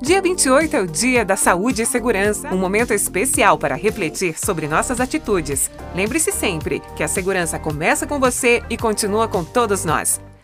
Dia 28 é o Dia da Saúde e Segurança, um momento especial para refletir sobre nossas atitudes. Lembre-se sempre que a segurança começa com você e continua com todos nós.